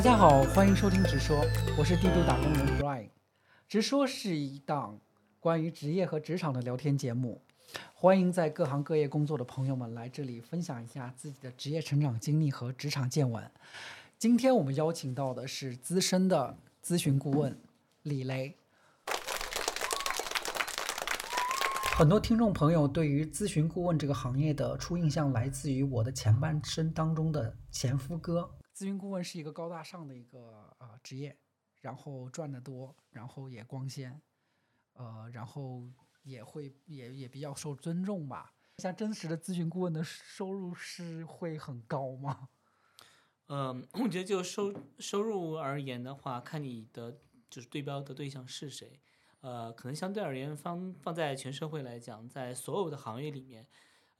大家好，欢迎收听直说，我是帝都打工人 Brian。直说是一档关于职业和职场的聊天节目，欢迎在各行各业工作的朋友们来这里分享一下自己的职业成长经历和职场见闻。今天我们邀请到的是资深的咨询顾问李雷。很多听众朋友对于咨询顾问这个行业的初印象来自于我的前半生当中的前夫哥。咨询顾问是一个高大上的一个呃职业，然后赚得多，然后也光鲜，呃，然后也会也也比较受尊重吧。像真实的咨询顾问的收入是会很高吗？嗯，我觉得就收收入而言的话，看你的就是对标的对象是谁。呃，可能相对而言，放放在全社会来讲，在所有的行业里面，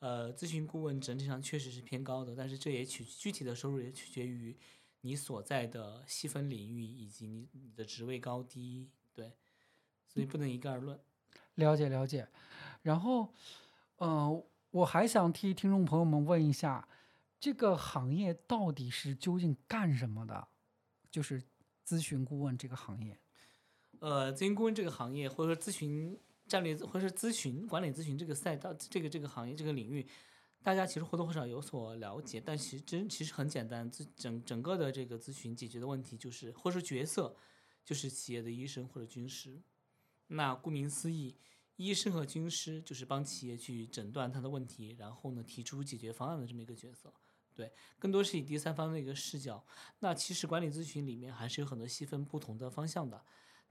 呃，咨询顾问整体上确实是偏高的，但是这也取具体的收入也取决于你所在的细分领域以及你你的职位高低，对，所以不能一概而论。了解了解，然后，嗯，我还想替听众朋友们问一下，这个行业到底是究竟干什么的？就是咨询顾问这个行业。呃，咨询顾问这个行业，或者说咨询战略，或者是咨询管理咨询这个赛道，这个这个行业这个领域，大家其实或多或少有所了解。但其实真其实很简单，咨整整个的这个咨询解决的问题就是，或者说角色就是企业的医生或者军师。那顾名思义，医生和军师就是帮企业去诊断他的问题，然后呢提出解决方案的这么一个角色。对，更多是以第三方的一个视角。那其实管理咨询里面还是有很多细分不同的方向的。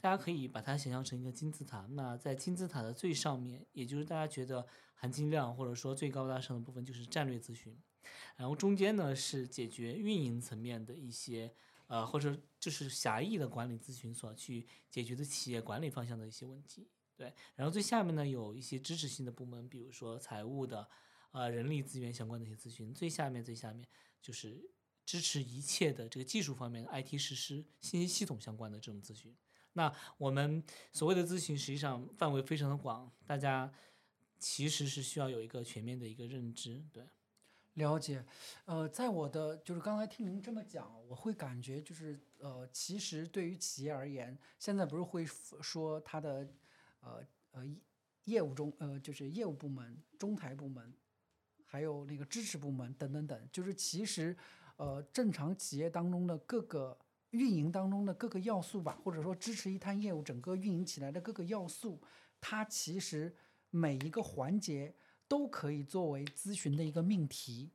大家可以把它想象成一个金字塔，那在金字塔的最上面，也就是大家觉得含金量或者说最高大上的部分，就是战略咨询，然后中间呢是解决运营层面的一些，呃，或者就是狭义的管理咨询所去解决的企业管理方向的一些问题，对，然后最下面呢有一些支持性的部门，比如说财务的，呃，人力资源相关的一些咨询，最下面最下面就是支持一切的这个技术方面的 IT 实施、信息系统相关的这种咨询。那我们所谓的咨询，实际上范围非常的广，大家其实是需要有一个全面的一个认知，对，了解。呃，在我的就是刚才听您这么讲，我会感觉就是呃，其实对于企业而言，现在不是会说它的呃呃业务中呃就是业务部门、中台部门，还有那个支持部门等等等，就是其实呃正常企业当中的各个。运营当中的各个要素吧，或者说支持一摊业务整个运营起来的各个要素，它其实每一个环节都可以作为咨询的一个命题，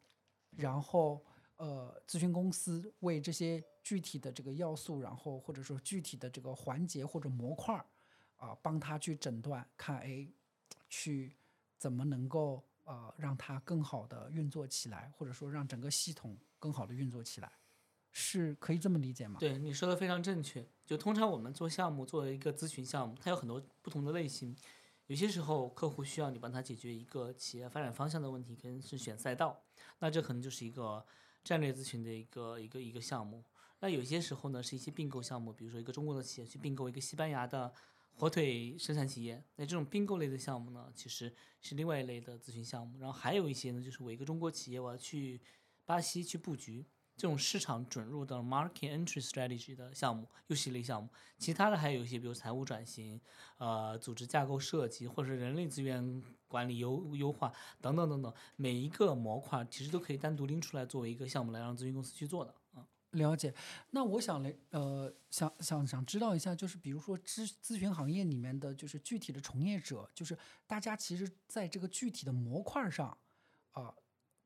然后呃，咨询公司为这些具体的这个要素，然后或者说具体的这个环节或者模块儿啊，帮他去诊断，看哎，去怎么能够呃让它更好的运作起来，或者说让整个系统更好的运作起来。是可以这么理解吗？对，你说的非常正确。就通常我们做项目，作为一个咨询项目，它有很多不同的类型。有些时候客户需要你帮他解决一个企业发展方向的问题，可能是选赛道，那这可能就是一个战略咨询的一个一个一个项目。那有些时候呢，是一些并购项目，比如说一个中国的企业去并购一个西班牙的火腿生产企业，那这种并购类的项目呢，其实是另外一类的咨询项目。然后还有一些呢，就是我一个中国企业，我要去巴西去布局。这种市场准入的 market entry strategy 的项目，又是一类项目。其他的还有一些，比如财务转型、呃，组织架构设计，或者是人力资源管理优优化等等等等。每一个模块其实都可以单独拎出来作为一个项目来让咨询公司去做的。啊，了解。那我想来，呃，想想想知道一下，就是比如说咨咨询行业里面的就是具体的从业者，就是大家其实在这个具体的模块上，啊。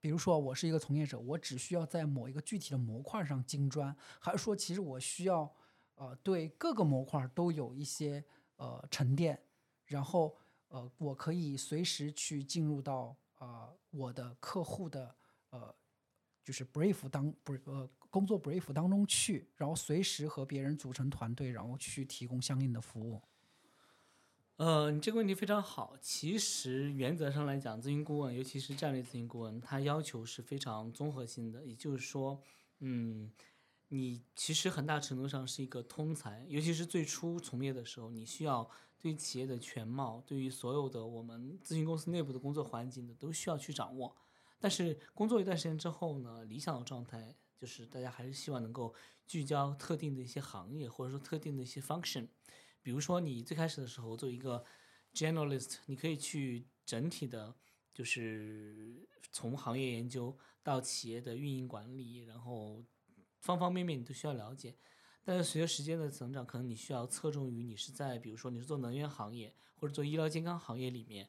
比如说，我是一个从业者，我只需要在某一个具体的模块上精专，还是说，其实我需要，呃，对各个模块都有一些呃沉淀，然后呃，我可以随时去进入到啊我的客户的呃就是 brief 当不是呃工作 brief 当中去，然后随时和别人组成团队，然后去提供相应的服务。呃，你这个问题非常好。其实原则上来讲，咨询顾问，尤其是战略咨询顾问，他要求是非常综合性的。也就是说，嗯，你其实很大程度上是一个通才，尤其是最初从业的时候，你需要对企业的全貌，对于所有的我们咨询公司内部的工作环境的都需要去掌握。但是工作一段时间之后呢，理想的状态，就是大家还是希望能够聚焦特定的一些行业，或者说特定的一些 function。比如说你最开始的时候做一个 generalist，你可以去整体的，就是从行业研究到企业的运营管理，然后方方面面你都需要了解。但是随着时间的增长，可能你需要侧重于你是在比如说你是做能源行业或者做医疗健康行业里面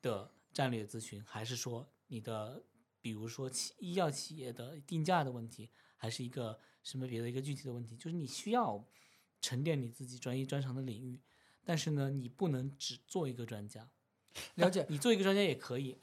的战略咨询，还是说你的比如说企医药企业的定价的问题，还是一个什么别的一个具体的问题，就是你需要沉淀你自己专业专长的领域，但是呢，你不能只做一个专家。了解，你做一个专家也可以，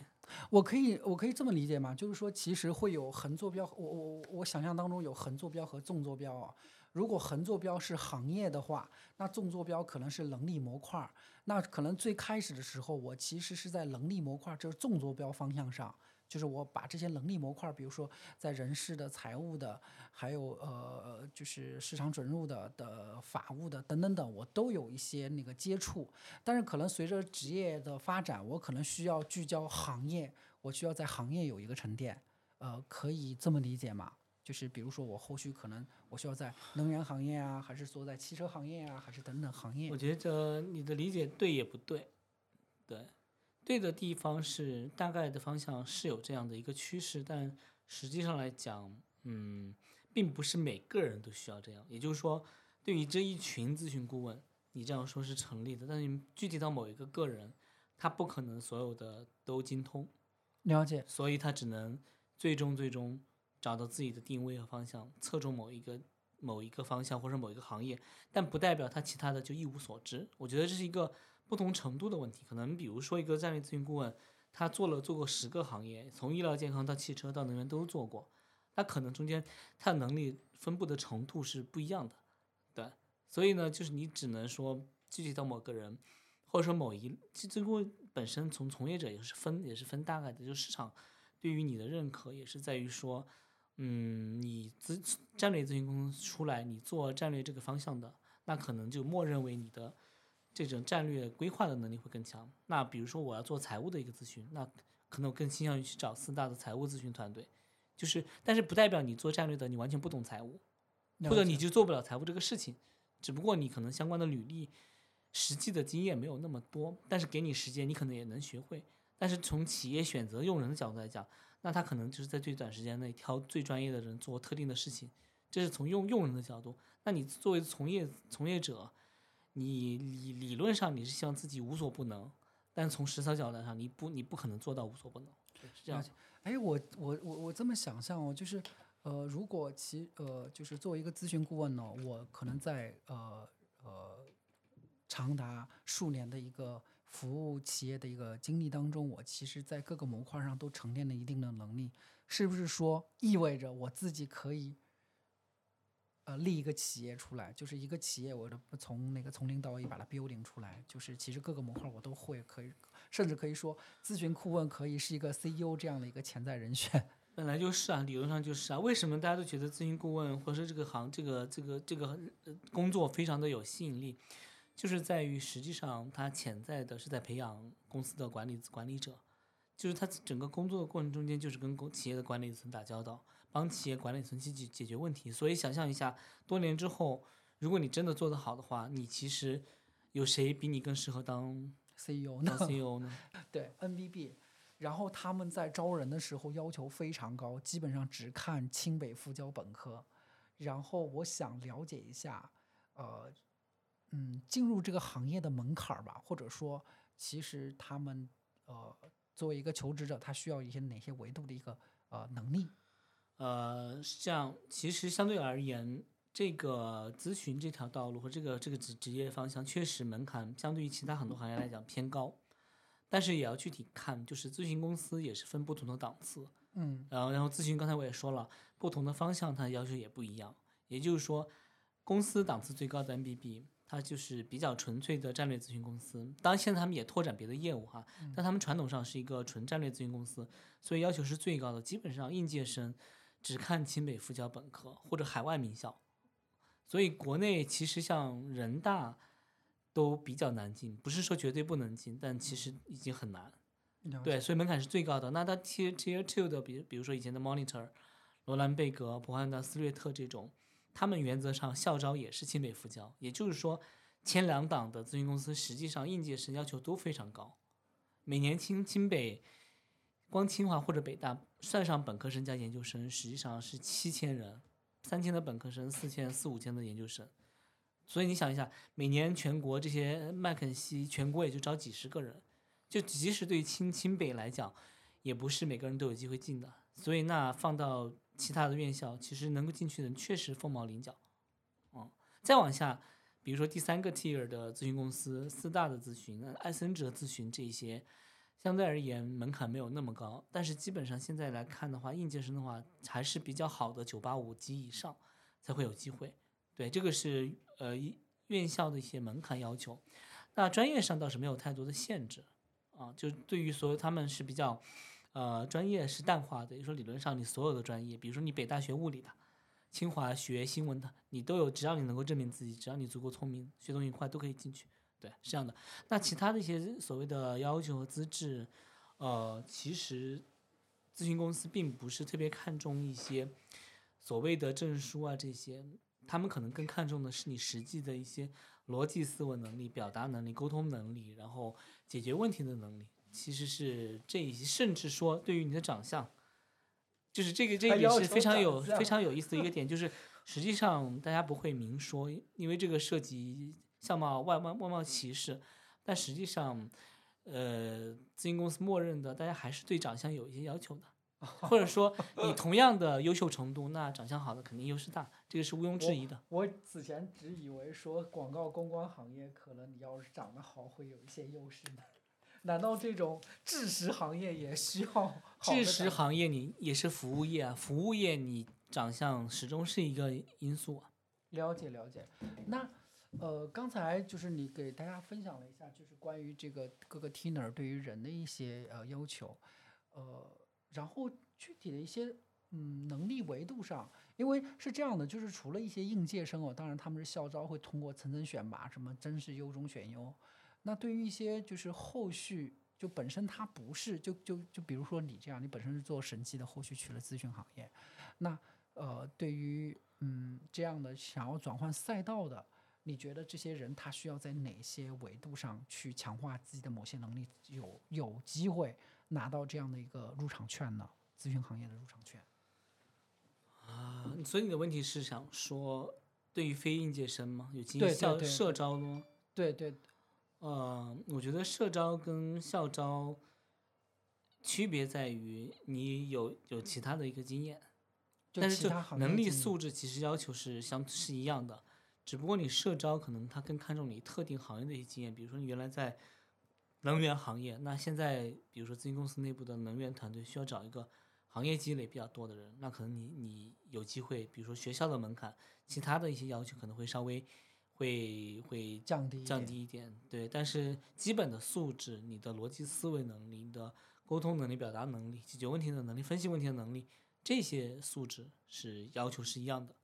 我可以我可以这么理解吗？就是说，其实会有横坐标，我我我想象当中有横坐标和纵坐标啊。如果横坐标是行业的话，那纵坐标可能是能力模块。那可能最开始的时候，我其实是在能力模块，就是纵坐标方向上，就是我把这些能力模块，比如说在人事的、财务的，还有呃，就是市场准入的、的法务的等等等，我都有一些那个接触。但是可能随着职业的发展，我可能需要聚焦行业，我需要在行业有一个沉淀。呃，可以这么理解吗？就是比如说，我后续可能我需要在能源行业啊，还是说在汽车行业啊，还是等等行业我？觉得你的理解对也不对，对，对的地方是大概的方向是有这样的一个趋势，但实际上来讲，嗯，并不是每个人都需要这样。也就是说，对于这一群咨询顾问，你这样说是成立的，但是你具体到某一个个人，他不可能所有的都精通，了解，所以他只能最终最终找到自己的定位和方向，侧重某一个某一个方向或者某一个行业，但不代表他其他的就一无所知。我觉得这是一个不同程度的问题。可能比如说一个战略咨询顾问，他做了做过十个行业，从医疗健康到汽车到能源都做过，那可能中间他的能力分布的程度是不一样的，对。所以呢，就是你只能说具体到某个人，或者说某一，其实这个本身从从业者也是分也是分大概的，就市场对于你的认可也是在于说，嗯，你咨战略咨询公司出来，你做战略这个方向的，那可能就默认为你的这种战略规划的能力会更强。那比如说我要做财务的一个咨询，那可能我更倾向于去找四大的财务咨询团队，就是，但是不代表你做战略的你完全不懂财务，或者你就做不了财务这个事情，只不过你可能相关的履历、实际的经验没有那么多，但是给你时间，你可能也能学会。但是从企业选择用人的角度来讲，那他可能就是在最短时间内挑最专业的人做特定的事情，这是从用用人的角度。那你作为从业从业者，你理理论上你是希望自己无所不能，但从实操角度上，你不你不可能做到无所不能，对是这样哎，我我我我这么想象哦，就是呃，如果其呃，就是作为一个咨询顾问呢，我可能在呃呃长达数年的一个服务企业的一个经历当中，我其实在各个模块上都沉淀了一定的能力，是不是说意味着我自己可以呃立一个企业出来，就是一个企业，我的从那个从零到一把它 building 出来，就是其实各个模块我都会，可以甚至可以说咨询顾问可以是一个 CEO 这样的一个潜在人选。本来就是啊，理论上就是啊。为什么大家都觉得咨询顾问或者说这个行这个这个这个工作非常的有吸引力，就是在于实际上它潜在的是在培养公司的管理管理者，就是他整个工作的过程中间就是跟公企业的管理层打交道，帮企业管理层去解解决问题。所以想象一下，多年之后，如果你真的做得好的话，你其实有谁比你更适合当 CEO 呢当？CEO 呢？对 NBB，然后他们在招人的时候要求非常高，基本上只看清北复交本科。然后我想了解一下，呃，嗯，进入这个行业的门槛儿吧，或者说，其实他们呃作为一个求职者，他需要一些哪些维度的一个呃能力？呃，像其实相对而言，这个咨询这条道路和这个这个职职业方向，确实门槛相对于其他很多行业来讲偏高，但是也要具体看，就是咨询公司也是分不同的档次，嗯，然后然后咨询刚才我也说了，不同的方向它的要求也不一样，也就是说，公司档次最高的 MBB。它就是比较纯粹的战略咨询公司，当然现在他们也拓展别的业务哈，但他们传统上是一个纯战略咨询公司，所以要求是最高的，基本上应届生只看清北复交本科或者海外名校，所以国内其实像人大都比较难进，不是说绝对不能进，但其实已经很难。对，所以门槛是最高的。那它 tier tier two 的，比比如说以前的 monitor，罗兰贝格、伯汉达斯略特这种，他们原则上校招也是清北复交，也就是说，前两档的咨询公司实际上应届生要求都非常高，每年清清北，光清华或者北大算上本科生加研究生，实际上是七千人，三千的本科生，四千四五千的研究生。所以你想一下，每年全国这些麦肯锡全国也就招几十个人，就即使对清清北来讲，也不是每个人都有机会进的。所以那放到其他的院校，其实能够进去的人确实凤毛麟角。嗯，再往下，比如说第三个 tier 的咨询公司，四大的咨询，艾森哲咨询这些，相对而言门槛没有那么高，但是基本上现在来看的话，应届生的话还是比较好的九八五及以上才会有机会。对，这个是呃院校的一些门槛要求。那专业上倒是没有太多的限制啊，就对于所有他们是比较呃专业是淡化的，就说理论上你所有的专业，比如说你北大学物理的，清华学新闻的，你都有，只要你能够证明自己，只要你足够聪明，学东西快，都可以进去。对，是这样的。那其他的一些所谓的要求和资质，呃，其实咨询公司并不是特别看重一些所谓的证书啊这些。他们可能更看重的是你实际的一些逻辑思维能力、表达能力、沟通能力，然后解决问题的能力，其实是这一些，甚至说对于你的长相，就是这个这个也是非常有非常有意思的一个点，就是实际上大家不会明说，因为这个涉及相貌外貌外貌歧视，但实际上，呃，咨询公司默认的大家还是对长相有一些要求的。或者说 你同样的优秀程度，那长相好的肯定优势大，这个是毋庸置疑的。我此前只以为说广告公关行业可能你要是长得好会有一些优势呢，难道这种制食行业也需要？制食行业你也是服务业啊，服务业你长相始终是一个因素啊。了解了解，那呃刚才就是你给大家分享了一下，就是关于这个各个 t i n e r 对于人的一些呃要求，呃。然后具体的一些嗯能力维度上，因为是这样的，就是除了一些应届生哦，当然他们是校招会通过层层选拔，什么真是优中选优。那对于一些就是后续就本身他不是就就就比如说你这样，你本身是做审计的，后续去了咨询行业，那呃对于嗯这样的想要转换赛道的，你觉得这些人他需要在哪些维度上去强化自己的某些能力，有有机会？拿到这样的一个入场券呢？咨询行业的入场券啊，所以你的问题是想说，对于非应届生吗？有经校社招吗？对对。呃，我觉得社招跟校招区别在于你有有其他的一个经验，但是能力素质其实要求是相是一样的，只不过你社招可能他更看重你特定行业的一些经验，比如说你原来在。能源行业，那现在比如说咨询公司内部的能源团队需要找一个行业积累比较多的人，那可能你你有机会，比如说学校的门槛，其他的一些要求可能会稍微会会降低降低一点，对。但是基本的素质，你的逻辑思维能力、你的沟通能力、表达能力、解决问题的能力、分析问题的能力，这些素质是要求是一样的。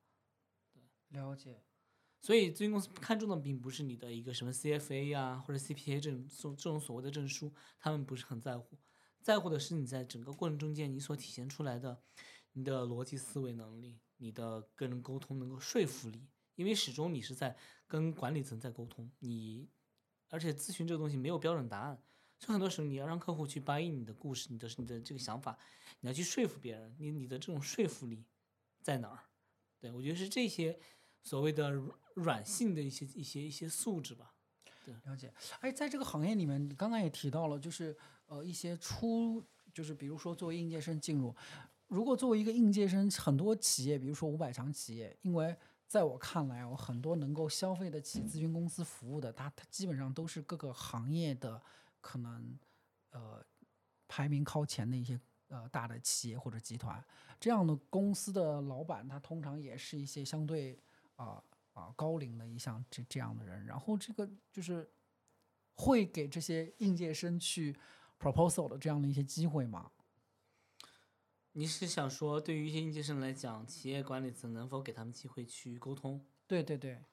对，了解。所以咨询公司看重的并不是你的一个什么 CFA 呀或者 CPA 这种这种所谓的证书，他们不是很在乎，在乎的是你在整个过程中间你所体现出来的你的逻辑思维能力，你的跟人沟通能够说服力，因为始终你是在跟管理层在沟通，你而且咨询这个东西没有标准答案，所以很多时候你要让客户去 buy 你的故事，你的你的这个想法，你要去说服别人，你你的这种说服力在哪儿？对我觉得是这些。所谓的软性的一些一些一些素质吧，对，了解。哎，在这个行业里面，你刚刚也提到了，就是呃一些初，就是比如说作为应届生进入，如果作为一个应届生，很多企业，比如说五百强企业，因为在我看来，我很多能够消费得起咨询公司服务的，它它基本上都是各个行业的可能呃排名靠前的一些呃大的企业或者集团，这样的公司的老板，他通常也是一些相对。啊啊，高龄的一项这这样的人，然后这个就是会给这些应届生去 proposal 的这样的一些机会吗？你是想说，对于一些应届生来讲，企业管理层能否给他们机会去沟通？对对对，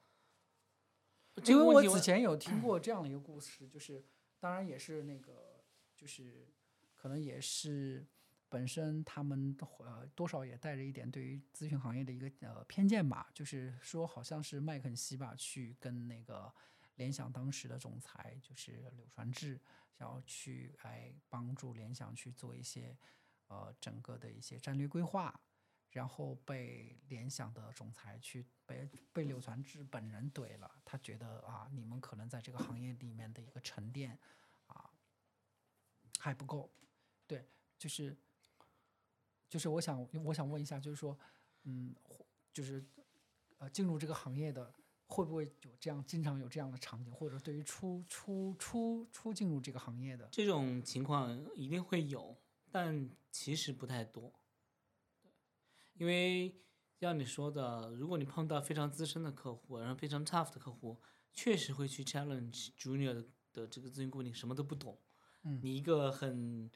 因为我此前有听过这样的一个故事，就是当然也是那个，就是可能也是。本身他们呃多少也带着一点对于咨询行业的一个呃偏见吧，就是说好像是麦肯锡吧去跟那个联想当时的总裁就是柳传志，想要去来帮助联想去做一些呃整个的一些战略规划，然后被联想的总裁去被被柳传志本人怼了，他觉得啊你们可能在这个行业里面的一个沉淀啊还不够，对，就是就是我想我想问一下，就是说，嗯，就是呃进入这个行业的会不会有这样经常有这样的场景，或者对于初初初初进入这个行业的，这种情况一定会有，但其实不太多。因为像你说的，如果你碰到非常资深的客户，然后非常 tough 的客户，确实会去 challenge junior 的的这个咨询顾问，你什么都不懂，嗯你一个很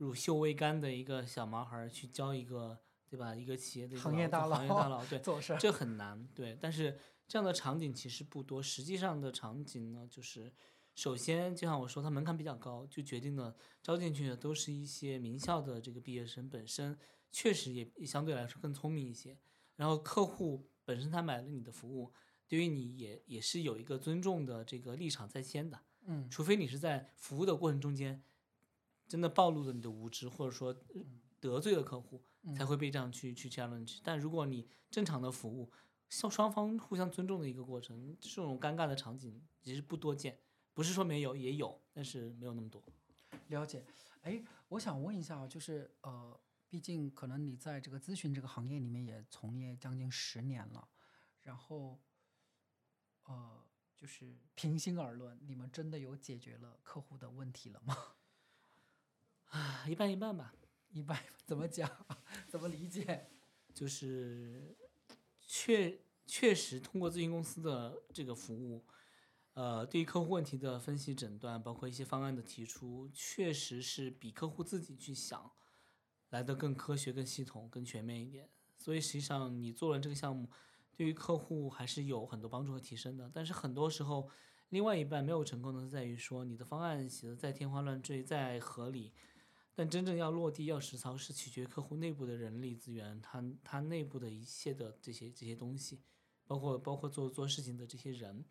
乳臭未干的一个小毛孩儿去教一个，对吧？一个企业的行业大佬行业大佬，对，做事？这很难，对。但是这样的场景其实不多，实际上的场景呢，就是首先就像我说，它门槛比较高，就决定了招进去的都是一些名校的这个毕业生，本身确实也也相对来说更聪明一些。然后客户本身他买了你的服务，对于你也也是有一个尊重的这个立场在先的，嗯除非你是在服务的过程中间真的暴露了你的无知，或者说呃得罪了客户，才会被这样去去 challenge。但如果你正常的服务，双双方互相尊重的一个过程，这种尴尬的场景其实不多见。不是说没有，也有，但是没有那么多。了解。哎，我想问一下啊，就是呃，毕竟可能你在这个咨询这个行业里面也从业将近十年了，然后呃，就是平心而论，你们真的有解决了客户的问题了吗？啊，一半一半吧。一半怎么讲？怎么理解？就是确确实通过咨询公司的这个服务，呃，对于客户问题的分析诊断，包括一些方案的提出，确实是比客户自己去想来的更科学、更系统、更全面一点。所以实际上你做了这个项目，对于客户还是有很多帮助和提升的。但是很多时候，另外一半没有成功的在于说你的方案写的再天花乱坠、再合理，但真正要落地、要实操，是取决于客户内部的人力资源，他他内部的一切的这些这些东西，包括包括做做事情的这些人，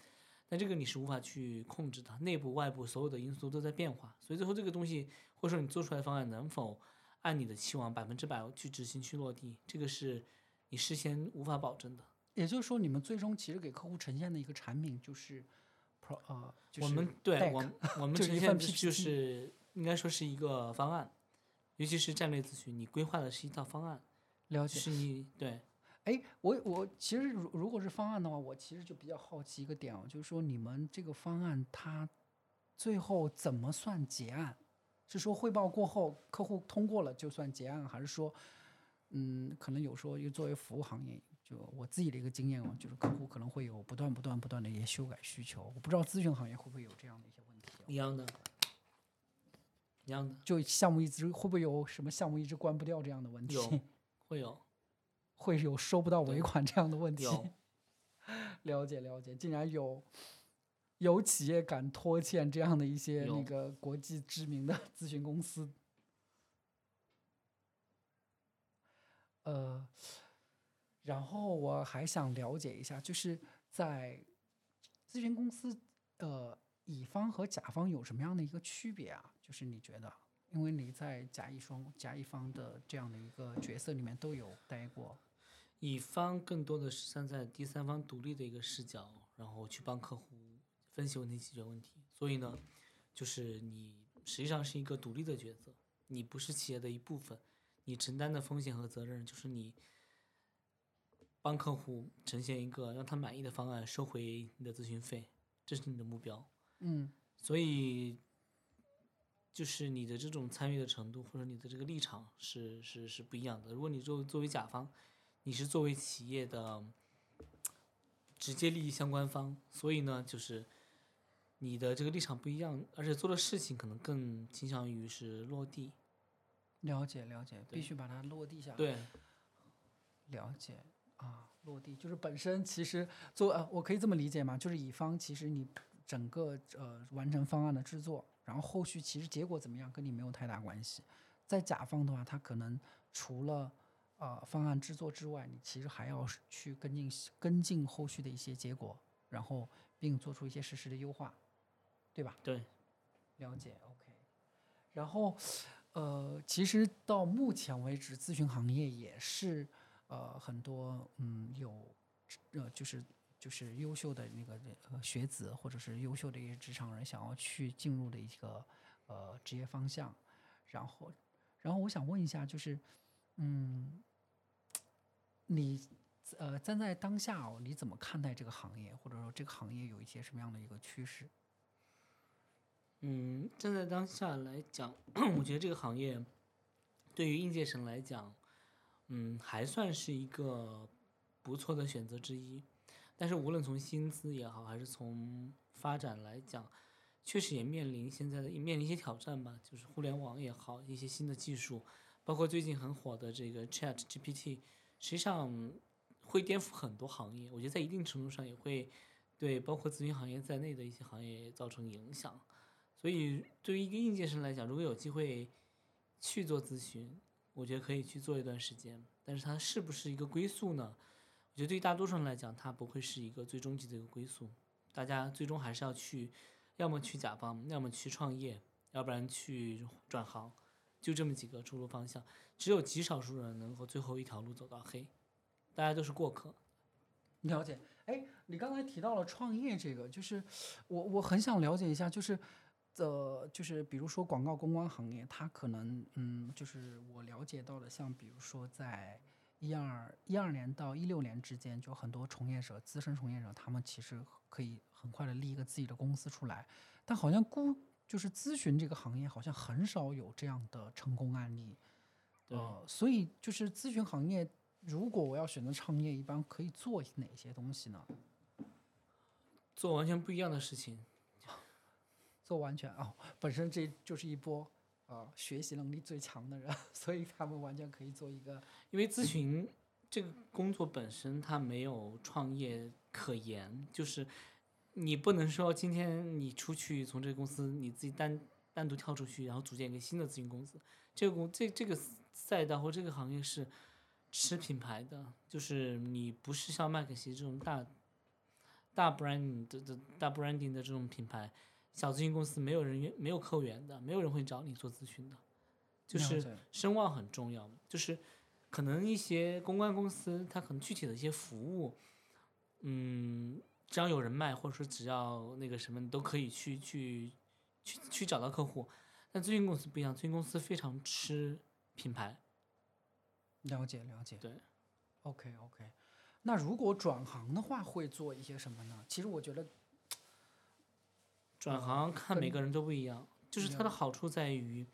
但这个你是无法去控制的，内部外部所有的因素都在变化，所以最后这个东西或者说你做出来的方案能否按你的期望百分之百去执行去落地，这个是你事先无法保证的。也就是说，你们最终其实给客户呈现的一个产品就是 pro 呃，就是我们对我们我们呈现的就是应该说是一个方案，尤其是战略咨询，你规划的是一套方案，了解。是你对哎，我我其实如如果是方案的话，我其实就比较好奇一个点哦，就是说你们这个方案它最后怎么算结案？是说汇报过后客户通过了就算结案，还是说，嗯，可能有时候又作为服务行业，就我自己的一个经验哦，就是客户可能会有不断不断不断的一些修改需求，我不知道咨询行业会不会有这样的一些问题哦、一样的，一样的就项目一直会不会有什么项目一直关不掉这样的问题？有会有 会有收不到尾款这样的问题？有 了解了解，竟然有有企业敢拖欠这样的一些那个国际知名的咨询公司。呃，然后我还想了解一下，就是在咨询公司，呃，乙方和甲方有什么样的一个区别啊？就是你觉得，因为你在甲乙双甲乙方的这样的一个角色里面都有待过，乙方更多的是站在第三方独立的一个视角，然后去帮客户分析问题、解决问题。所以呢，就是你实际上是一个独立的角色，你不是企业的一部分，你承担的风险和责任就是你帮客户呈现一个让他满意的方案，收回你的咨询费，这是你的目标。嗯所以，就是你的这种参与的程度或者你的这个立场是是是不一样的。如果你作为作为甲方，你是作为企业的直接利益相关方，所以呢，就是你的这个立场不一样，而且做的事情可能更倾向于是落地。了解了解，必须把它落地下来。对，了解啊，落地就是本身其实做呃，我可以这么理解吗？就是乙方其实你整个呃完成方案的制作，然后后续其实结果怎么样跟你没有太大关系，在甲方的话，他可能除了呃方案制作之外，你其实还要去跟进跟进后续的一些结果，然后并做出一些实时的优化，对吧？对，了解，OK。然后，呃，其实到目前为止，咨询行业也是呃很多嗯有呃就是就是优秀的那个呃学子或者是优秀的一些职场人想要去进入的一个呃职业方向。然后，然后我想问一下，就是嗯，你呃站在当下哦，你怎么看待这个行业，或者说这个行业有一些什么样的一个趋势？嗯，站在当下来讲，我觉得这个行业对于应届生来讲，嗯，还算是一个不错的选择之一。但是无论从薪资也好，还是从发展来讲，确实也面临现在的面临一些挑战吧。就是互联网也好，一些新的技术，包括最近很火的这个 Chat GPT，实际上会颠覆很多行业。我觉得在一定程度上也会对包括咨询行业在内的一些行业造成影响。所以，对于一个应届生来讲，如果有机会去做咨询，我觉得可以去做一段时间。但是，它是不是一个归宿呢？我觉得对于大多数人来讲，它不会是一个最终极的一个归宿。大家最终还是要去，要么去甲方，要么去创业，要不然去转行，就这么几个出路方向。只有极少数人能够最后一条路走到黑，大家都是过客。了解。哎，你刚才提到了创业这个，就是我我很想了解一下，就是。呃，就是比如说广告公关行业，它可能，嗯，就是我了解到的，像比如说在一二一二年到一六年之间，就很多从业者、资深从业者，他们其实可以很快的立一个自己的公司出来，但好像估就是咨询这个行业，好像很少有这样的成功案例。呃，所以就是咨询行业，如果我要选择创业，一般可以做哪些东西呢？做完全不一样的事情。做完全哦，本身这就是一波呃学习能力最强的人，所以他们完全可以做一个。因为咨询这个工作本身它没有创业可言，就是你不能说今天你出去从这个公司你自己单单独跳出去，然后组建一个新的咨询公司。这个公这这个赛道或这个行业是吃品牌的，就是你不是像麦肯锡这种大大 brand 的的大 branding 的这种品牌。小咨询公司没有人员，没有客户源的，没有人会找你做咨询的，就是声望很重要。就是可能一些公关公司，它可能具体的一些服务，嗯，只要有人脉，或者说只要那个什么，你都可以去去去去找到客户。但咨询公司不一样，咨询公司非常吃品牌。了解了解。对。OK OK，那如果转行的话，会做一些什么呢？其实我觉得。转行看每个人都不一样，就是它的好处在于，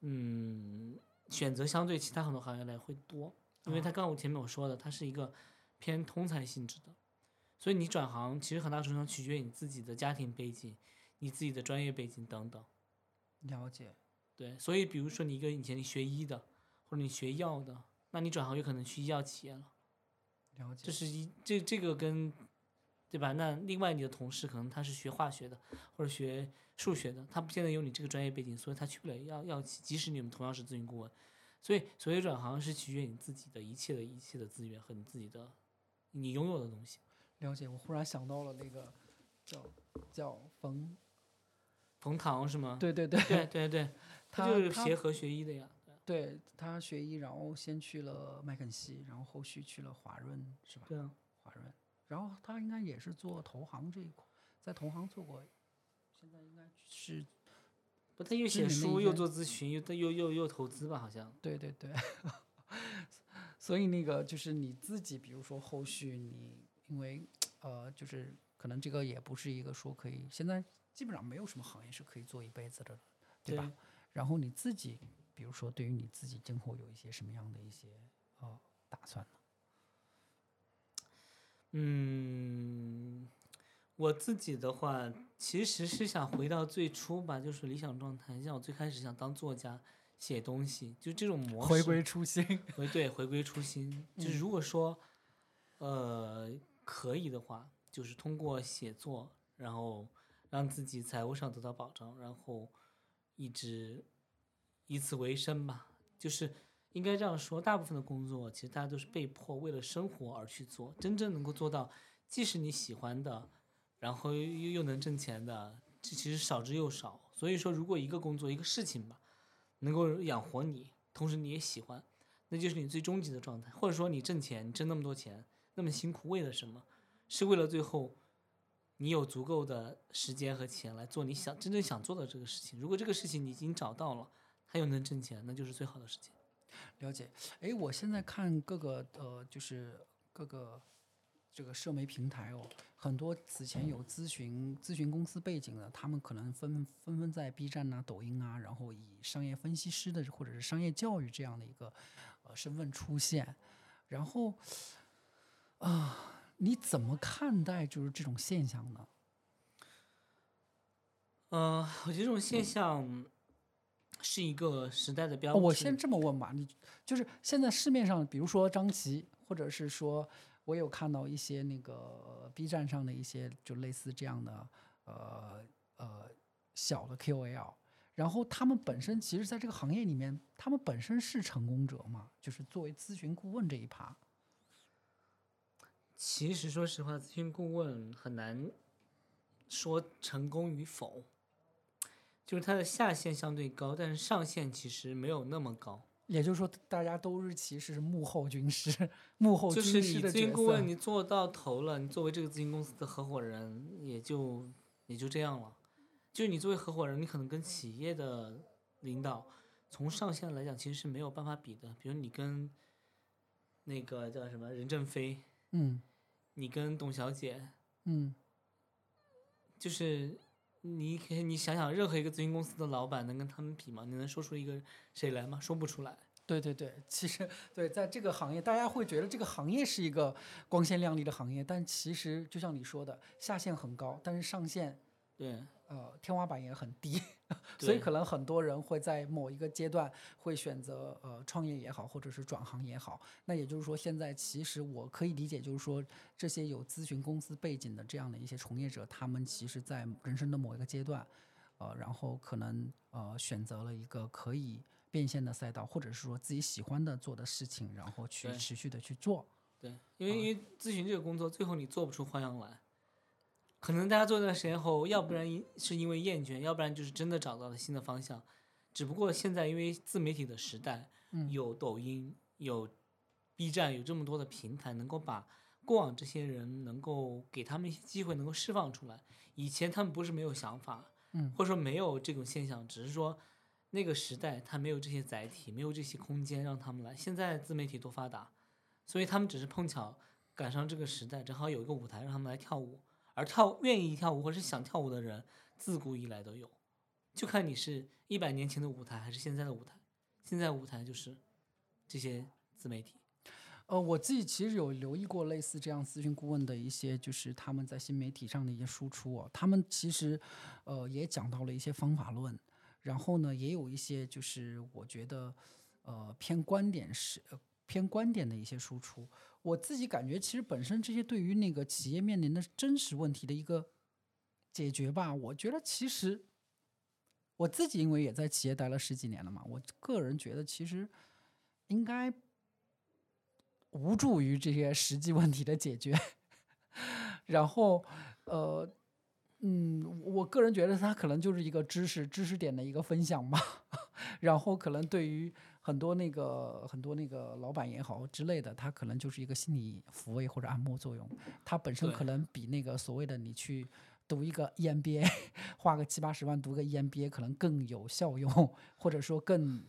嗯，选择相对其他很多行业来会多，因为它刚我前面我说的，它是一个偏通才性质的，所以你转行其实很大程度上取决于你自己的家庭背景、你自己的专业背景等等。了解。对，所以比如说你一个以前你学医的，或者你学药的，那你转行有可能去医药企业了。了解。这是一这这个跟。对吧？那另外你的同事可能他是学化学的，或者学数学的，他不见得有你这个专业背景，所以他去不了药药企。即使你们同样是咨询顾问，所以所谓转行是取决于你自己的一切的一切的资源和你自己的你拥有的东西。了解，我忽然想到了那个叫叫冯冯唐是吗？对对对对对对，他就是协和学医的呀。对他学医，然后先去了麦肯锡，然后后续去了华润，是吧？对啊，华润。然后他应该也是做投行这一块，在投行做过，现在应该是，不，他又写书又做咨询又又又又投资吧，好像。对对对，所以那个就是你自己，比如说后续你因为呃，就是可能这个也不是一个说可以，现在基本上没有什么行业是可以做一辈子的，对吧？然后你自己，比如说对于你自己今后有一些什么样的一些呃打算呢？嗯，我自己的话其实是想回到最初吧，就是理想状态。像我最开始想当作家，写东西，就这种模式。回归初心。回对，回归初心。就是如果说，呃，可以的话，就是通过写作，然后让自己财务上得到保障，然后一直以此为生吧，就是应该这样说，大部分的工作其实大家都是被迫为了生活而去做，真正能够做到既是你喜欢的，然后又又能挣钱的，这其实少之又少。所以说，如果一个工作一个事情吧，能够养活你，同时你也喜欢，那就是你最终极的状态。或者说，你挣钱，你挣那么多钱，那么辛苦，为了什么？是为了最后你有足够的时间和钱来做你想真正想做的这个事情。如果这个事情你已经找到了，它又能挣钱，那就是最好的事情。了解，哎，我现在看各个呃，就是各个这个社媒平台哦，很多此前有咨询咨询公司背景的，他们可能纷纷纷在 B 站呐、抖音啊，然后以商业分析师的或者是商业教育这样的一个呃身份出现，然后啊、你怎么看待就是这种现象呢？嗯、我觉得这种现象是一个时代的标哦志。我先这么问吧，你就是现在市面上，比如说张琪，或者是说我有看到一些那个 B 站上的一些就类似这样的呃呃小的 KOL，然后他们本身其实在这个行业里面，他们本身是成功者嘛，就是作为咨询顾问这一趴。其实说实话，咨询顾问很难说成功与否，就是它的下限相对高，但是上限其实没有那么高。也就是说，大家都是其实是幕后军师，幕后就是军师你咨的角色。询顾问，你做到头了，你作为这个咨询公司的合伙人，也就也就这样了。就是你作为合伙人，你可能跟企业的领导从上限来讲，其实是没有办法比的。比如你跟那个叫什么任正非，嗯你跟董小姐，嗯，就是你可以你想想，任何一个咨询公司的老板能跟他们比吗？你能说出一个谁来吗？说不出来。对对对，其实对，在这个行业，大家会觉得这个行业是一个光鲜亮丽的行业，但其实就像你说的，下限很高，但是上限对，呃天花板也很低，所以可能很多人会在某一个阶段会选择呃创业也好，或者是转行也好。那也就是说，现在其实我可以理解，就是说这些有咨询公司背景的这样的一些从业者，他们其实在人生的某一个阶段，呃，然后可能呃选择了一个可以变现的赛道，或者是说自己喜欢的做的事情，然后去持续的去做。对，因为因为咨询这个工作，最后你做不出花样来。可能大家做一段时间后，要不然是因为厌倦，要不然就是真的找到了新的方向。只不过现在因为自媒体的时代，嗯有抖音、有 B 站，有这么多的平台，能够把过往这些人能够给他们一些机会，能够释放出来。以前他们不是没有想法，嗯或者说没有这种现象，只是说那个时代他没有这些载体，没有这些空间让他们来。现在自媒体多发达，所以他们只是碰巧赶上这个时代，正好有一个舞台让他们来跳舞。而跳愿意跳舞或是想跳舞的人，自古以来都有，就看你是一百年前的舞台还是现在的舞台。现在舞台就是这些自媒体。呃，我自己其实有留意过类似这样咨询顾问的一些，就是他们在新媒体上的一些输出哦。他们其实，呃，也讲到了一些方法论，然后呢，也有一些就是我觉得，呃，偏观点是、呃、偏观点的一些输出。我自己感觉，其实本身这些对于那个企业面临的真实问题的一个解决吧，我觉得其实我自己因为也在企业待了十几年了嘛，我个人觉得其实应该无助于这些实际问题的解决。然后，呃，嗯，我个人觉得它可能就是一个知识知识点的一个分享吧。然后可能对于很多那个很多那个老板也好之类的，他可能就是一个心理抚慰或者按摩作用。它本身可能比那个所谓的你去读一个 E EMBA，花个七八十万读个 E EMBA 可能更有效用，或者说更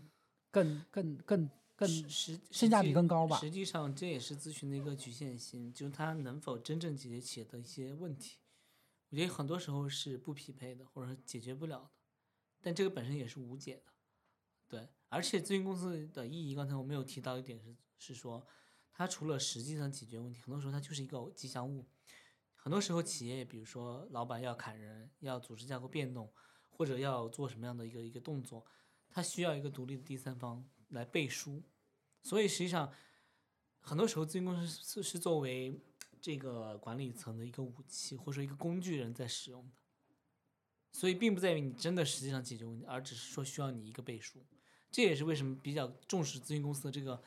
更更更更实实性价比更高吧。实际上，这也是咨询的一个局限性，就是它能否真正解决企业的一些问题。我觉得很多时候是不匹配的，或者说解决不了的，但这个本身也是无解的。对，而且咨询公司的意义，刚才我没有提到一点是，是说它除了实际上解决问题，很多时候它就是一个吉祥物。很多时候企业，比如说老板要砍人，要组织架构变动，或者要做什么样的一个一个动作，它需要一个独立的第三方来背书。所以实际上，很多时候咨询公司是是作为这个管理层的一个武器，或者说一个工具人在使用的。所以并不在于你真的实际上解决问题，而只是说需要你一个背书。这也是为什么比较重视咨询公司的这个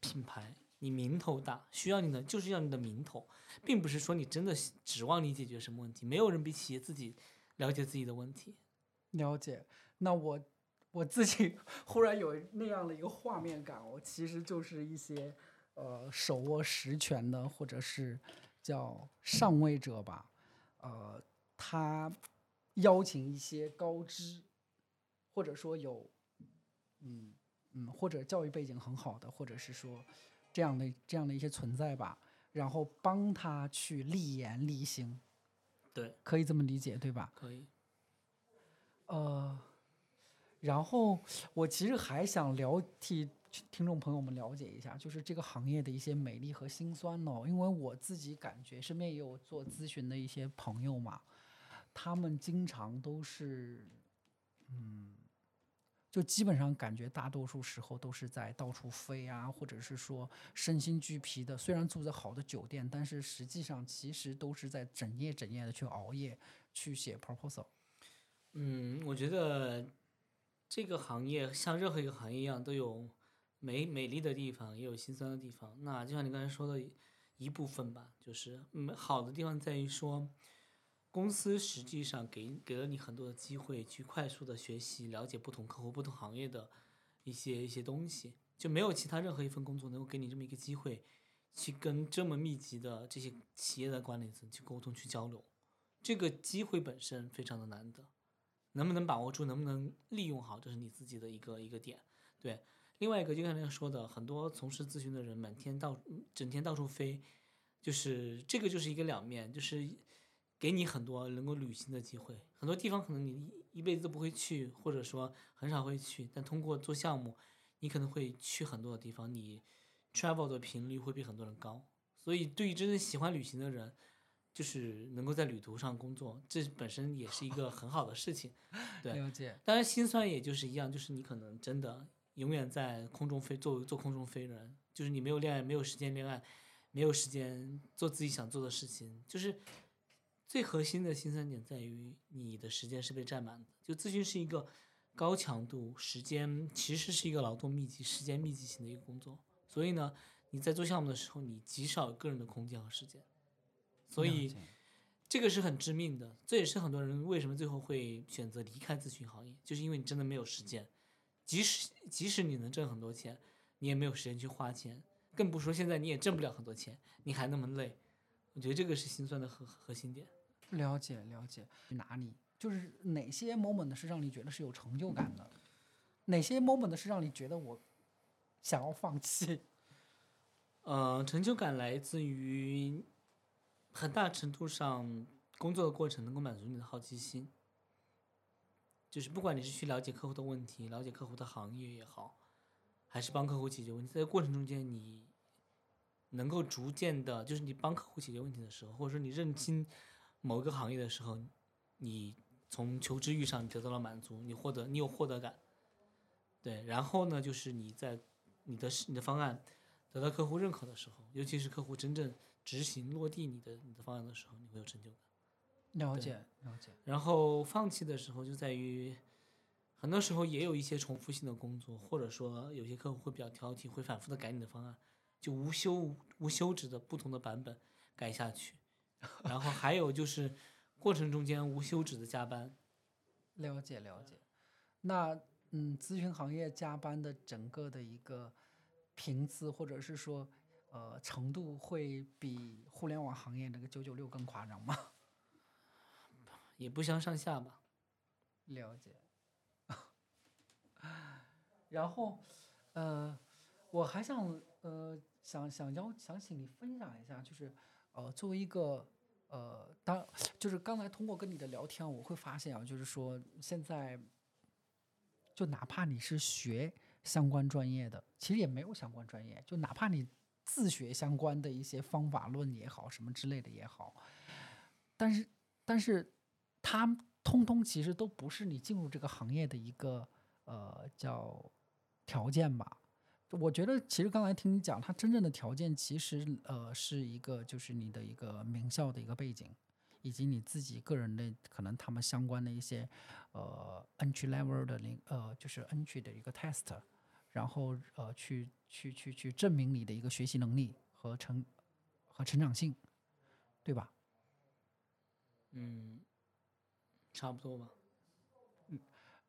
品牌。你名头大，需要你的就是要你的名头，并不是说你真的指望你解决什么问题。没有人比企业自己了解自己的问题。了解。那我我自己 忽然有那样的一个画面感，我其实就是一些呃手握实权的，或者是叫上位者吧，呃，他邀请一些高知，或者说有嗯嗯或者教育背景很好的，或者是说。这样的这样的一些存在吧，然后帮他去立言立行，对，可以这么理解，对吧？可以。呃，然后我其实还想了替听众朋友们了解一下，就是这个行业的一些美丽和辛酸哦，因为我自己感觉身边也有做咨询的一些朋友嘛，他们经常都是，嗯。就基本上感觉大多数时候都是在到处飞啊，或者是说身心俱疲的。虽然住在好的酒店，但是实际上其实都是在整夜整夜的去熬夜去写 proposal。嗯，我觉得这个行业像任何一个行业一样，都有美美丽的地方，也有心酸的地方。那就像你刚才说的一部分吧，就是嗯，好的地方在于说。公司实际上给给了你很多的机会，去快速的学习、了解不同客户、不同行业的一些一些东西，就没有其他任何一份工作能够给你这么一个机会，去跟这么密集的这些企业的管理层去沟通、去交流。这个机会本身非常的难得，能不能把握住，能不能利用好，这是你自己的一个一个点。对，另外一个就刚才说的，很多从事咨询的人，满天到整天到处飞，就是这个就是一个两面，就是。给你很多能够旅行的机会，很多地方可能你一辈子都不会去，或者说很少会去，但通过做项目，你可能会去很多的地方，你 travel 的频率会比很多人高。所以，对于真正喜欢旅行的人，就是能够在旅途上工作，这本身也是一个很好的事情。对，了解。当然，心酸也就是一样，就是你可能真的永远在空中飞，做做空中飞人，就是你没有恋爱，没有时间恋爱，没有时间做自己想做的事情，就是。最核心的新三点在于，你的时间是被占满的。就咨询是一个高强度、时间其实是一个劳动密集、时间密集型的一个工作。所以呢，你在做项目的时候，你极少有个人的空间和时间。所以，这个是很致命的。这也是很多人为什么最后会选择离开咨询行业，就是因为你真的没有时间。即使即使你能挣很多钱，你也没有时间去花钱，更不说现在你也挣不了很多钱，你还那么累。我觉得这个是心酸的核核心点。了解了解，哪里就是哪些 moment 是让你觉得是有成就感的？哪些 moment 是让你觉得我想要放弃？呃，成就感来自于很大程度上工作的过程能够满足你的好奇心，就是不管你是去了解客户的问题，了解客户的行业也好，还是帮客户解决问题，在过程中间你能够逐渐的，就是你帮客户解决问题的时候，或者说你认清。某一个行业的时候，你从求知欲上得到了满足，你获得你有获得感，对，然后呢，就是你在你的你的方案得到客户认可的时候，尤其是客户真正执行落地你的你的方案的时候，你会有成就感。了解了解。然后放弃的时候就在于，很多时候也有一些重复性的工作，或者说有些客户会比较挑剔，会反复的改你的方案，就无休无休止的不同的版本改下去。然后还有就是，过程中间无休止的加班。了解了解，那嗯，咨询行业加班的整个的一个频次或者是说呃程度，会比互联网行业那个九九六更夸张吗？也不相上下吧。了解。然后呃，我还想呃想想邀想请你分享一下，就是。呃，作为一个呃，当就是刚才通过跟你的聊天，我会发现啊，就是说现在，就哪怕你是学相关专业的，其实也没有相关专业，就哪怕你自学相关的一些方法论也好，什么之类的也好，但是但是它通通其实都不是你进入这个行业的一个呃叫条件吧。我觉得其实刚才听你讲，它真正的条件其实呃是一个就是你的一个名校的一个背景，以及你自己个人的可能他们相关的一些呃 entry level 的那呃就是 entry 的一个 test，然后呃去去去去证明你的一个学习能力和成和成长性，对吧？嗯，差不多吧。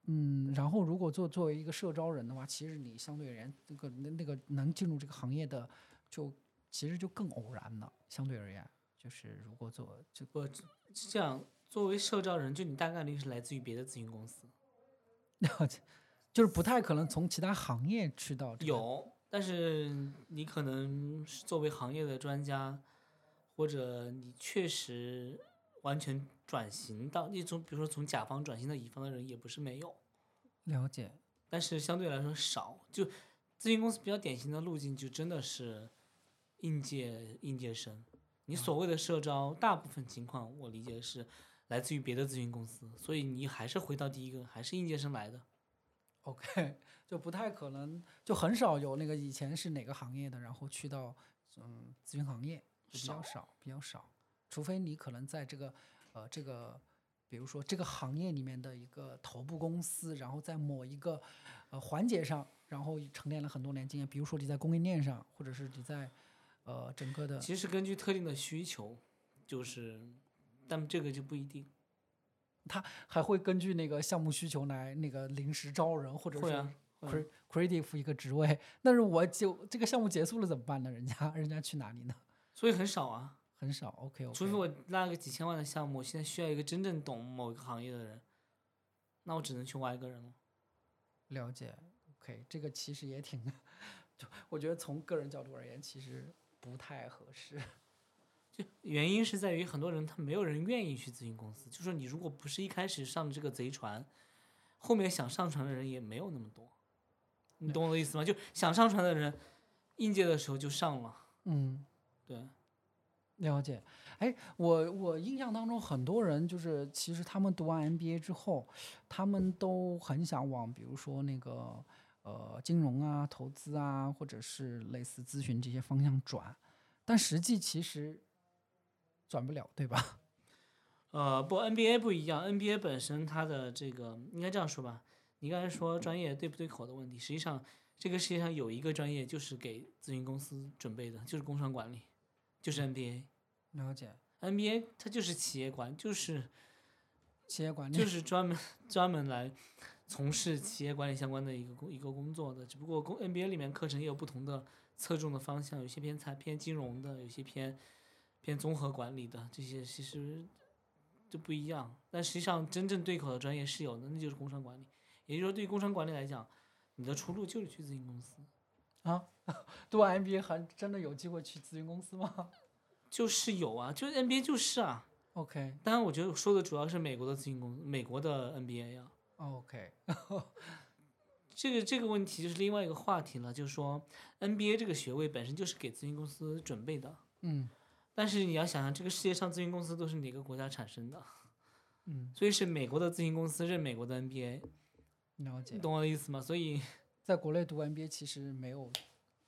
嗯，然后如果做作为一个社招人的话，其实你相对而言，那个那那个能进入这个行业的，就其实就更偶然了。相对而言，就是如果做这个是这样，作为社招人，就你大概率是来自于别的咨询公司。就是不太可能从其他行业去到、这个、有，但是你可能是作为行业的专家，或者你确实完全转型到一种，比如说从甲方转型到乙方的人也不是没有，了解，但是相对来说少。就咨询公司比较典型的路径，就真的是应届应届生。你所谓的社招，大部分情况我理解是来自于别的咨询公司，所以你还是回到第一个，还是应届生来的。OK，就不太可能，就很少有那个以前是哪个行业的，然后去到嗯咨询行业，就比较少少，比较少。除非你可能在这个呃这个，比如说这个行业里面的一个头部公司，然后在某一个呃环节上，然后沉淀了很多年经验，比如说你在供应链上，或者是你在呃整个的其实根据特定的需求，就是，但这个就不一定。他还会根据那个项目需求来那个临时招人，或者是 cre creative 一个职位。但是我就这个项目结束了怎么办呢？人家人家去哪里呢？所以很少啊。很少。OK OK。除非我拉个几千万的项目，我现在需要一个真正懂某一个行业的人，那我只能去挖一个人了。了解。OK，这个其实也挺，就我觉得从个人角度而言，其实不太合适。就原因是在于很多人他没有人愿意去咨询公司，就说你如果不是一开始上这个贼船，后面想上船的人也没有那么多，你懂我的意思吗？就想上船的人，应届的时候就上了，嗯，对，了解。哎，我我印象当中，很多人就是其实他们读完 MBA 之后，他们都很想往比如说那个呃金融啊、投资啊，或者是类似咨询这些方向转，但实际其实转不了，对吧？呃，不，NBA 不一样，NBA 本身它的这个应该这样说吧，你刚才说专业对不对口的问题，实际上这个世界上有一个专业就是给咨询公司准备的，就是工商管理，就是 NBA。了解。NBA 它就是企业管，就是企业管理就是 专门专门来从事企业管理相关的一个工一个工作的，只不过工 NBA 里面课程也有不同的侧重的方向，有些偏财偏金融的，有些偏偏综合管理的，这些其实就不一样。但实际上真正对口的专业是有的，那就是工商管理。也就是说，对于工商管理来讲，你的出路就是去咨询公司。啊，读完 MBA 还真的有机会去咨询公司吗就是有啊，就是 NBA 就是啊。？OK 当然，我觉得我说的主要是美国的咨询公司，美国的 NBA 啊。OK，这个这个问题就是另外一个话题了，就是说 NBA 这个学位本身就是给咨询公司准备的，嗯但是你要想想，这个世界上咨询公司都是哪个国家产生的？嗯，所以是美国的咨询公司认美国的 NBA，了解你。懂我的意思吗？所以在国内读 NBA 其实没有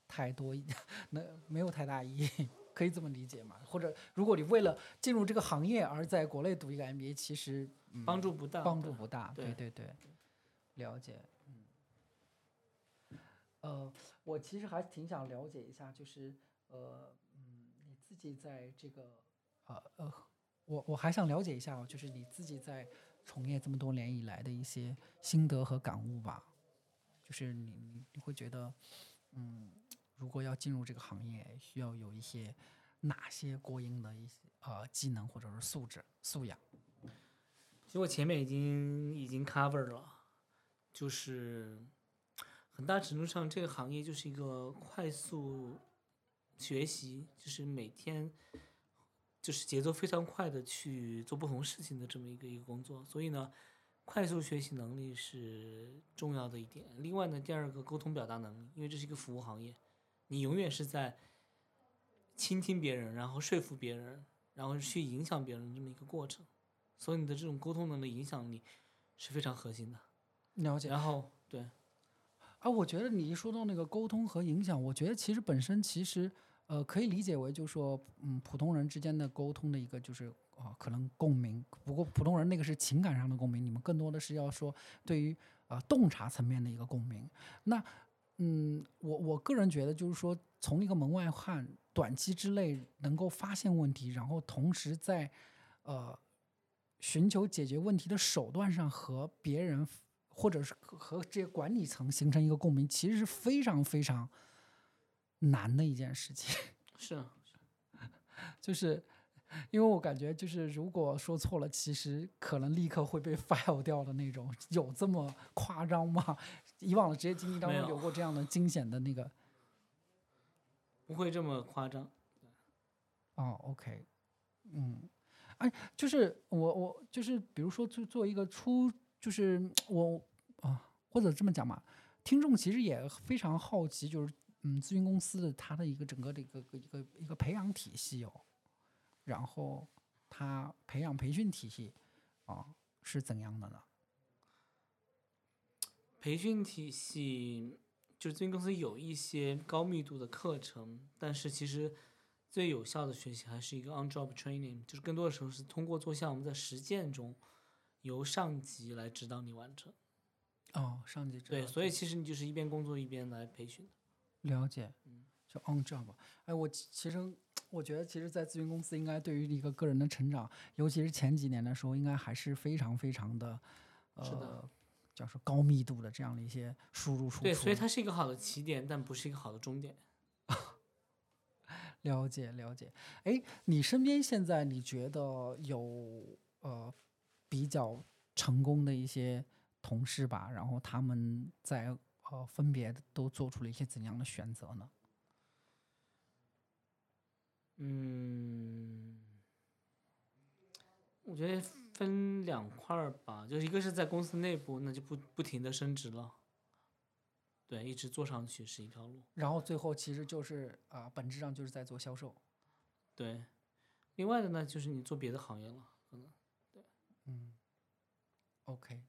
太多意，那没有太大意义，可以这么理解吗？或者如果你为了进入这个行业而在国内读一个 MBA，其实、嗯、帮助不大。帮助对不大。对对对对，了解。嗯，呃，我其实还挺想了解一下，就是呃，嗯，你自己在这个呃呃，我我还想了解一下哦，就是你自己在从业这么多年以来的一些心得和感悟吧。就是你你你会觉得，嗯，如果要进入这个行业，需要有一些哪些过硬的一些呃技能或者是素质素养？其实我前面已经已经 cover 了，就是很大程度上这个行业就是一个快速学习，就是每天就是节奏非常快的去做不同事情的这么一个一个工作，所以呢，快速学习能力是重要的一点。另外呢，第二个沟通表达能力，因为这是一个服务行业，你永远是在倾听别人，然后说服别人，然后去影响别人这么一个过程。所以你的这种沟通能力、影响力是非常核心的。了解。然后，对，啊，我觉得你一说到那个沟通和影响，我觉得其实本身其实呃可以理解为就是说，嗯，普通人之间的沟通的一个就是啊、可能共鸣。不过普通人那个是情感上的共鸣，你们更多的是要说对于啊、洞察层面的一个共鸣。那嗯，我我个人觉得就是说，从一个门外汉短期之内能够发现问题，然后同时在呃寻求解决问题的手段上和别人或者是和这些管理层形成一个共鸣，其实是非常非常难的一件事情。是啊，就是因为我感觉，就是如果说错了，其实可能立刻会被 file 掉的那种，有这么夸张吗？以往的职业经历当中有过这样的惊险的那个不会这么夸张。哦，OK，嗯，哎，就是我我就是比如说做做一个初，就是我啊，或者这么讲嘛，听众其实也非常好奇，就是嗯，咨询公司的它的一个整个的一个一个一个培养体系哦，然后它培养培训体系啊是怎样的呢？培训体系就是咨询公司有一些高密度的课程，但是其实最有效的学习还是一个 on job training，就是更多的时候是通过做项目在实践中，由上级来指导你完成。哦，上级指对，所以其实你就是一边工作一边来培训。了解，嗯，就 on job。哎，我其其实我觉得，其实，在咨询公司应该对于一个个人的成长，尤其是前几年的时候，应该还是非常非常的，是的呃，叫说高密度的这样的一些输入输出。对，所以它是一个好的起点，但不是一个好的终点。了 解了解。哎，你身边现在你觉得有呃比较成功的一些同事吧，然后他们在呃分别都做出了一些怎样的选择呢？嗯，我觉得分两块儿吧，就是一个是在公司内部，那就不不停的升职了，对，一直做上去是一条路，然后最后其实就是啊、本质上就是在做销售。对。另外的呢，就是你做别的行业了，可能对嗯，OK，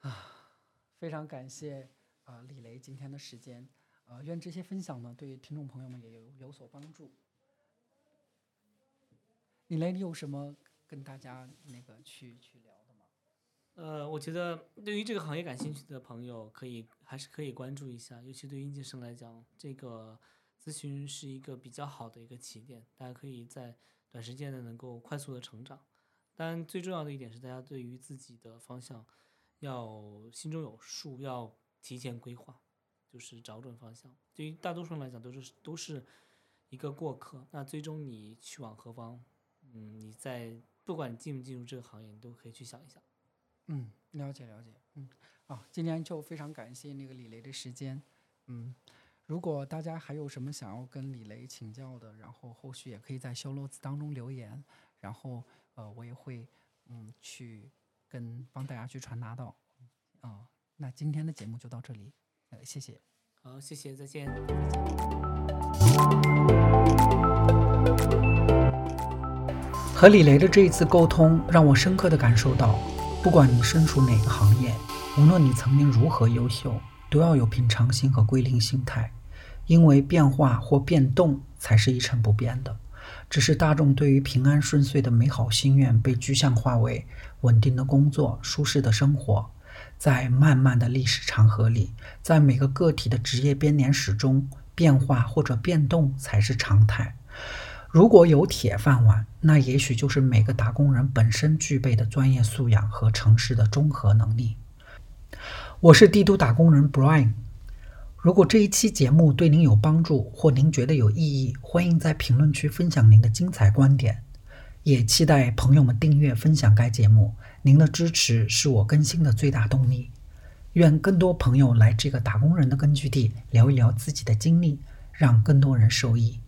啊，非常感谢啊、李雷今天的时间，啊，愿这些分享呢对听众朋友们也有有所帮助。李雷，你有什么跟大家那个去去聊的吗？呃，我觉得对于这个行业感兴趣的朋友，可以还是可以关注一下，尤其对应届生来讲，这个咨询是一个比较好的一个起点，大家可以在短时间内能够快速的成长。但，最重要的一点是，大家对于自己的方向要心中有数，要提前规划，就是找准方向。对于大多数人来讲，都是都是一个过客。那最终你去往何方，嗯，你在不管你进不进入这个行业，你都可以去想一想。嗯，了解了解，嗯，啊，今天就非常感谢那个李雷的时间，嗯，如果大家还有什么想要跟李雷请教的，然后后续也可以在修 notes 当中留言，然后呃，我也会嗯去跟帮大家去传达到，啊、那今天的节目就到这里，呃，谢谢。好，谢谢，再见。和李雷的这一次沟通，让我深刻地感受到，不管你身处哪个行业，无论你曾经如何优秀，都要有平常心和归零心态，因为变化或变动才是一成不变的。只是大众对于平安顺遂的美好心愿被具象化为稳定的工作、舒适的生活。在漫漫的历史长河里，在每个个体的职业编年史中，变化或者变动才是常态。如果有铁饭碗，那也许就是每个打工人本身具备的专业素养和城市的综合能力。我是帝都打工人 Brian。如果这一期节目对您有帮助，或您觉得有意义，欢迎在评论区分享您的精彩观点。也期待朋友们订阅分享该节目，您的支持是我更新的最大动力。愿更多朋友来这个打工人的根据地聊一聊自己的经历，让更多人受益。